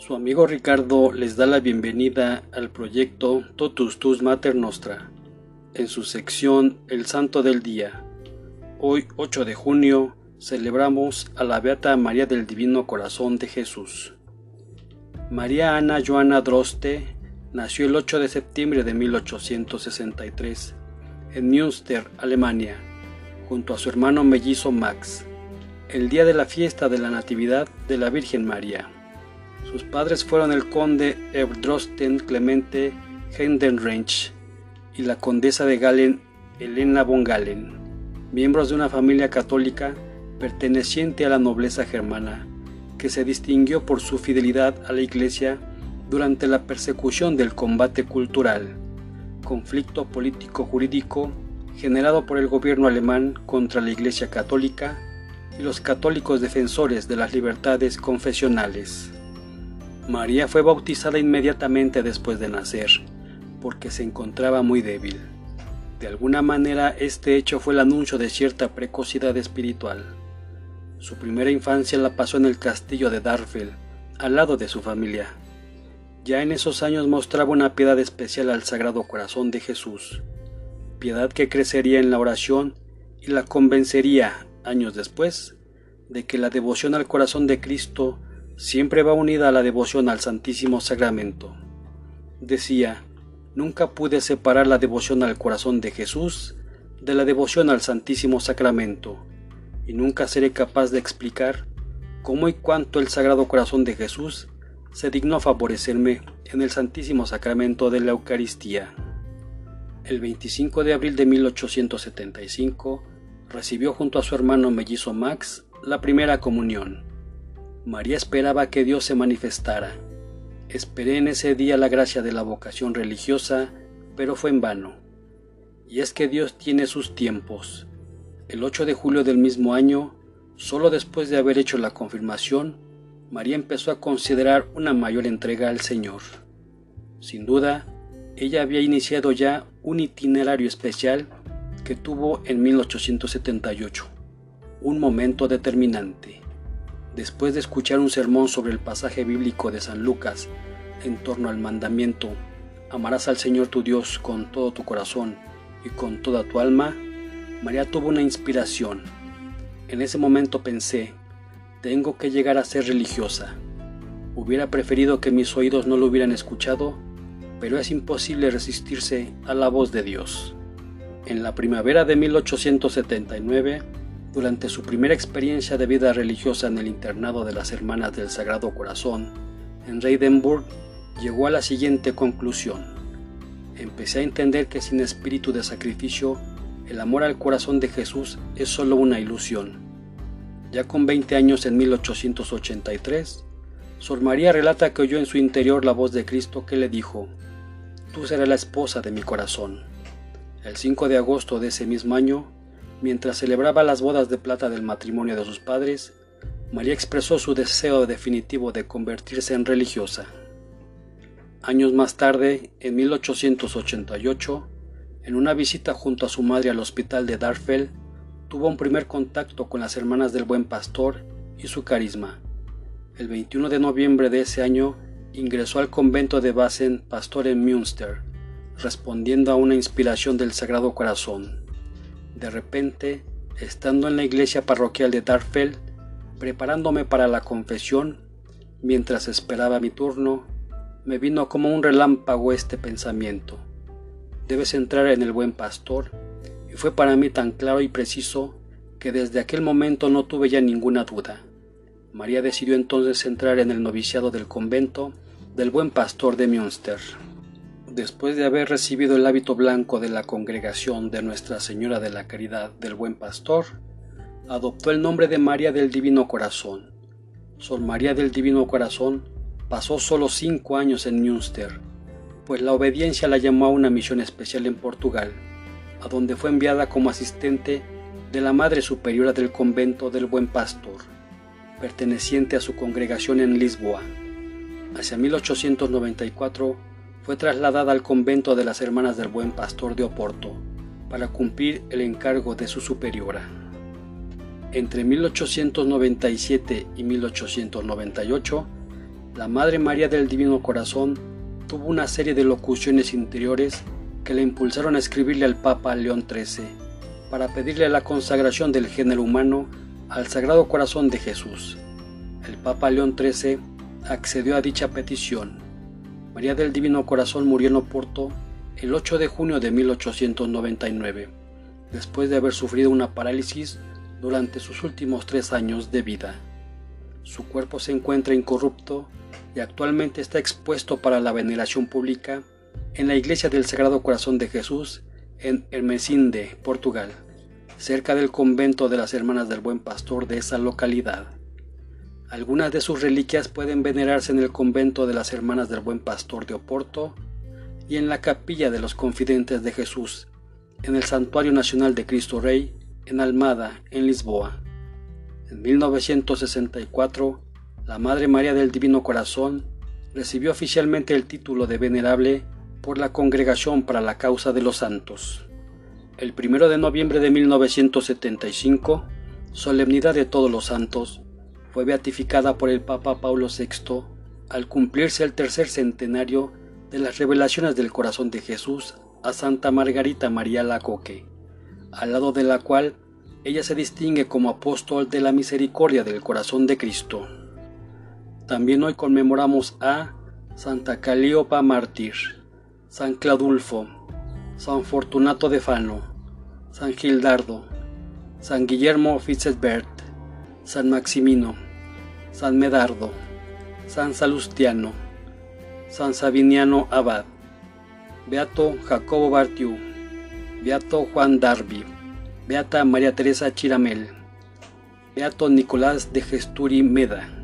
Su amigo Ricardo les da la bienvenida al proyecto Totus Tus Mater Nostra, en su sección El Santo del Día. Hoy, 8 de junio, celebramos a la Beata María del Divino Corazón de Jesús. María Ana Joana Droste nació el 8 de septiembre de 1863 en Münster, Alemania, junto a su hermano mellizo Max, el día de la fiesta de la Natividad de la Virgen María. Sus padres fueron el conde Erdrosten Clemente Heidenreich y la condesa de Galen Elena von Galen, miembros de una familia católica perteneciente a la nobleza germana, que se distinguió por su fidelidad a la Iglesia durante la persecución del combate cultural, conflicto político-jurídico generado por el gobierno alemán contra la Iglesia católica y los católicos defensores de las libertades confesionales. María fue bautizada inmediatamente después de nacer, porque se encontraba muy débil. De alguna manera este hecho fue el anuncio de cierta precocidad espiritual. Su primera infancia la pasó en el castillo de Darfel, al lado de su familia. Ya en esos años mostraba una piedad especial al Sagrado Corazón de Jesús, piedad que crecería en la oración y la convencería, años después, de que la devoción al corazón de Cristo siempre va unida a la devoción al Santísimo Sacramento. Decía, nunca pude separar la devoción al corazón de Jesús de la devoción al Santísimo Sacramento, y nunca seré capaz de explicar cómo y cuánto el Sagrado Corazón de Jesús se dignó favorecerme en el Santísimo Sacramento de la Eucaristía. El 25 de abril de 1875 recibió junto a su hermano mellizo Max la primera comunión. María esperaba que Dios se manifestara. Esperé en ese día la gracia de la vocación religiosa, pero fue en vano. Y es que Dios tiene sus tiempos. El 8 de julio del mismo año, solo después de haber hecho la confirmación, María empezó a considerar una mayor entrega al Señor. Sin duda, ella había iniciado ya un itinerario especial que tuvo en 1878, un momento determinante después de escuchar un sermón sobre el pasaje bíblico de San Lucas en torno al mandamiento, amarás al Señor tu Dios con todo tu corazón y con toda tu alma, María tuvo una inspiración. En ese momento pensé, tengo que llegar a ser religiosa. Hubiera preferido que mis oídos no lo hubieran escuchado, pero es imposible resistirse a la voz de Dios. En la primavera de 1879, durante su primera experiencia de vida religiosa en el internado de las Hermanas del Sagrado Corazón, en Reidenburg, llegó a la siguiente conclusión. Empecé a entender que sin espíritu de sacrificio, el amor al corazón de Jesús es solo una ilusión. Ya con 20 años en 1883, Sor María relata que oyó en su interior la voz de Cristo que le dijo, Tú serás la esposa de mi corazón. El 5 de agosto de ese mismo año, Mientras celebraba las bodas de plata del matrimonio de sus padres, María expresó su deseo definitivo de convertirse en religiosa. Años más tarde, en 1888, en una visita junto a su madre al hospital de Darfel, tuvo un primer contacto con las hermanas del Buen Pastor y su carisma. El 21 de noviembre de ese año ingresó al convento de Basen Pastor en Münster, respondiendo a una inspiración del Sagrado Corazón. De repente, estando en la iglesia parroquial de Darfeld, preparándome para la confesión, mientras esperaba mi turno, me vino como un relámpago este pensamiento. Debes entrar en el buen pastor, y fue para mí tan claro y preciso que desde aquel momento no tuve ya ninguna duda. María decidió entonces entrar en el noviciado del convento del buen pastor de Münster después de haber recibido el hábito blanco de la congregación de Nuestra Señora de la Caridad del Buen Pastor, adoptó el nombre de María del Divino Corazón. Sor María del Divino Corazón pasó solo cinco años en Münster, pues la obediencia la llamó a una misión especial en Portugal, a donde fue enviada como asistente de la Madre Superiora del Convento del Buen Pastor, perteneciente a su congregación en Lisboa. Hacia 1894 fue trasladada al convento de las Hermanas del Buen Pastor de Oporto para cumplir el encargo de su superiora. Entre 1897 y 1898 la Madre María del Divino Corazón tuvo una serie de locuciones interiores que le impulsaron a escribirle al Papa León XIII para pedirle la consagración del género humano al Sagrado Corazón de Jesús. El Papa León XIII accedió a dicha petición. María del Divino Corazón murió en Oporto el 8 de junio de 1899, después de haber sufrido una parálisis durante sus últimos tres años de vida. Su cuerpo se encuentra incorrupto y actualmente está expuesto para la veneración pública en la iglesia del Sagrado Corazón de Jesús en Hermesinde, Portugal, cerca del convento de las Hermanas del Buen Pastor de esa localidad. Algunas de sus reliquias pueden venerarse en el convento de las Hermanas del Buen Pastor de Oporto y en la capilla de los Confidentes de Jesús, en el Santuario Nacional de Cristo Rey, en Almada, en Lisboa. En 1964, la Madre María del Divino Corazón recibió oficialmente el título de venerable por la Congregación para la Causa de los Santos. El 1 de noviembre de 1975, Solemnidad de Todos los Santos, fue beatificada por el Papa Paulo VI al cumplirse el tercer centenario de las revelaciones del corazón de Jesús a Santa Margarita María Lacoque, al lado de la cual ella se distingue como apóstol de la misericordia del corazón de Cristo. También hoy conmemoramos a Santa Calíopa Mártir, San Cladulfo, San Fortunato de Fano, San Gildardo, San Guillermo Fitzbert, San Maximino, San Medardo, San Salustiano, San Sabiniano Abad, Beato Jacobo Bartiu, Beato Juan Darby, Beata María Teresa Chiramel, Beato Nicolás de Gesturi Meda.